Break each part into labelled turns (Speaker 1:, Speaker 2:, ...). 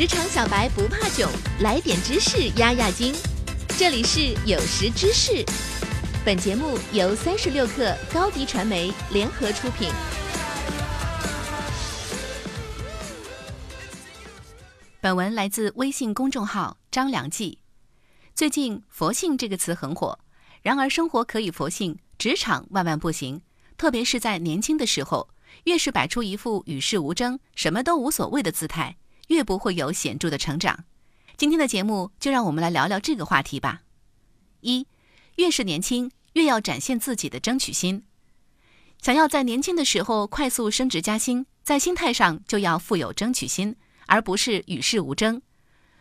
Speaker 1: 职场小白不怕囧，来点知识压压惊。这里是有识知识，本节目由三十六克高低传媒联合出品。
Speaker 2: 本文来自微信公众号张良记。最近“佛性”这个词很火，然而生活可以佛性，职场万万不行。特别是在年轻的时候，越是摆出一副与世无争、什么都无所谓的姿态。越不会有显著的成长。今天的节目就让我们来聊聊这个话题吧。一，越是年轻，越要展现自己的争取心。想要在年轻的时候快速升职加薪，在心态上就要富有争取心，而不是与世无争。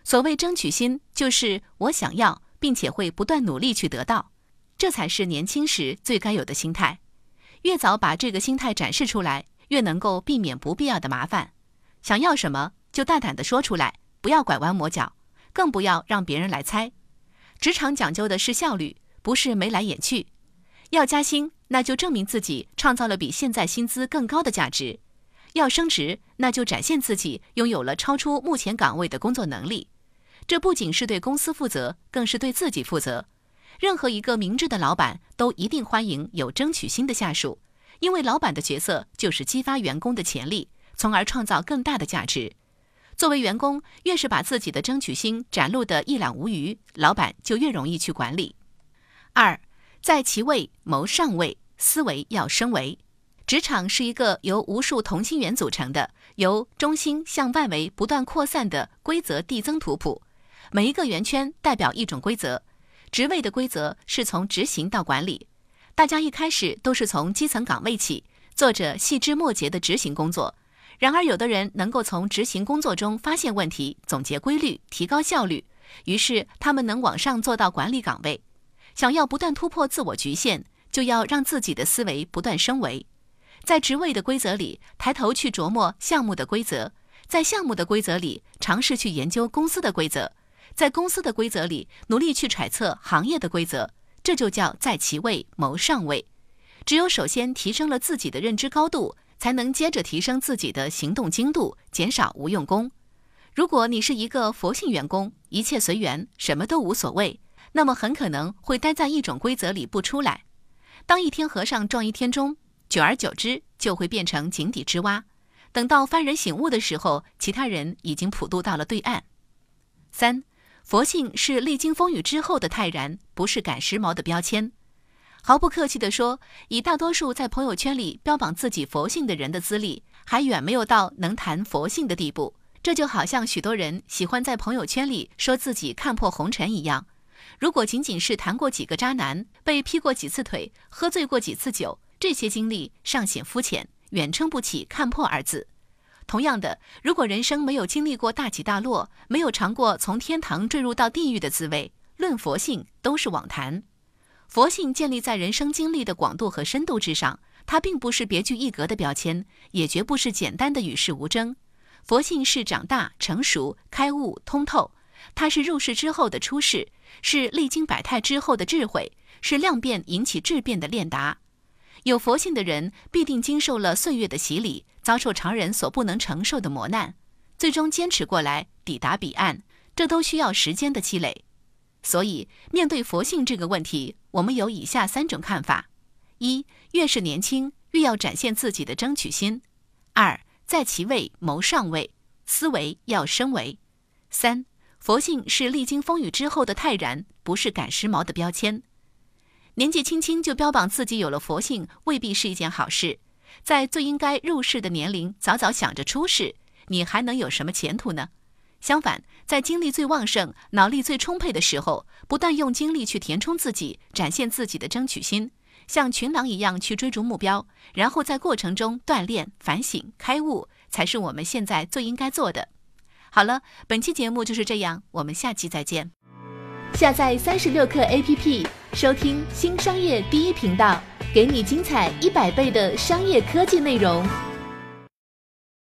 Speaker 2: 所谓争取心，就是我想要，并且会不断努力去得到，这才是年轻时最该有的心态。越早把这个心态展示出来，越能够避免不必要的麻烦。想要什么？就大胆地说出来，不要拐弯抹角，更不要让别人来猜。职场讲究的是效率，不是眉来眼去。要加薪，那就证明自己创造了比现在薪资更高的价值；要升职，那就展现自己拥有了超出目前岗位的工作能力。这不仅是对公司负责，更是对自己负责。任何一个明智的老板都一定欢迎有争取心的下属，因为老板的角色就是激发员工的潜力，从而创造更大的价值。作为员工，越是把自己的争取心展露得一览无余，老板就越容易去管理。二，在其位谋上位，思维要升维。职场是一个由无数同心圆组成的，由中心向外围不断扩散的规则递增图谱。每一个圆圈代表一种规则，职位的规则是从执行到管理。大家一开始都是从基层岗位起，做着细枝末节的执行工作。然而，有的人能够从执行工作中发现问题，总结规律，提高效率，于是他们能往上做到管理岗位。想要不断突破自我局限，就要让自己的思维不断升维。在职位的规则里，抬头去琢磨项目的规则；在项目的规则里，尝试去研究公司的规则；在公司的规则里，努力去揣测行业的规则。这就叫在其位谋上位。只有首先提升了自己的认知高度。才能接着提升自己的行动精度，减少无用功。如果你是一个佛性员工，一切随缘，什么都无所谓，那么很可能会待在一种规则里不出来。当一天和尚撞一天钟，久而久之就会变成井底之蛙。等到幡然醒悟的时候，其他人已经普渡到了对岸。三，佛性是历经风雨之后的泰然，不是赶时髦的标签。毫不客气地说，以大多数在朋友圈里标榜自己佛性的人的资历，还远没有到能谈佛性的地步。这就好像许多人喜欢在朋友圈里说自己看破红尘一样。如果仅仅是谈过几个渣男，被劈过几次腿，喝醉过几次酒，这些经历尚显肤浅，远称不起看破二字。同样的，如果人生没有经历过大起大落，没有尝过从天堂坠入到地狱的滋味，论佛性都是妄谈。佛性建立在人生经历的广度和深度之上，它并不是别具一格的标签，也绝不是简单的与世无争。佛性是长大、成熟、开悟、通透，它是入世之后的出世，是历经百态之后的智慧，是量变引起质变的练达。有佛性的人必定经受了岁月的洗礼，遭受常人所不能承受的磨难，最终坚持过来，抵达彼岸，这都需要时间的积累。所以，面对佛性这个问题，我们有以下三种看法：一，越是年轻，越要展现自己的争取心；二，在其位谋上位，思维要升维；三，佛性是历经风雨之后的泰然，不是赶时髦的标签。年纪轻轻就标榜自己有了佛性，未必是一件好事。在最应该入世的年龄，早早想着出世，你还能有什么前途呢？相反，在精力最旺盛、脑力最充沛的时候，不断用精力去填充自己，展现自己的争取心，像群狼一样去追逐目标，然后在过程中锻炼、反省、开悟，才是我们现在最应该做的。好了，本期节目就是这样，我们下期再见。
Speaker 1: 下载三十六课 APP，收听新商业第一频道，给你精彩一百倍的商业科技内容。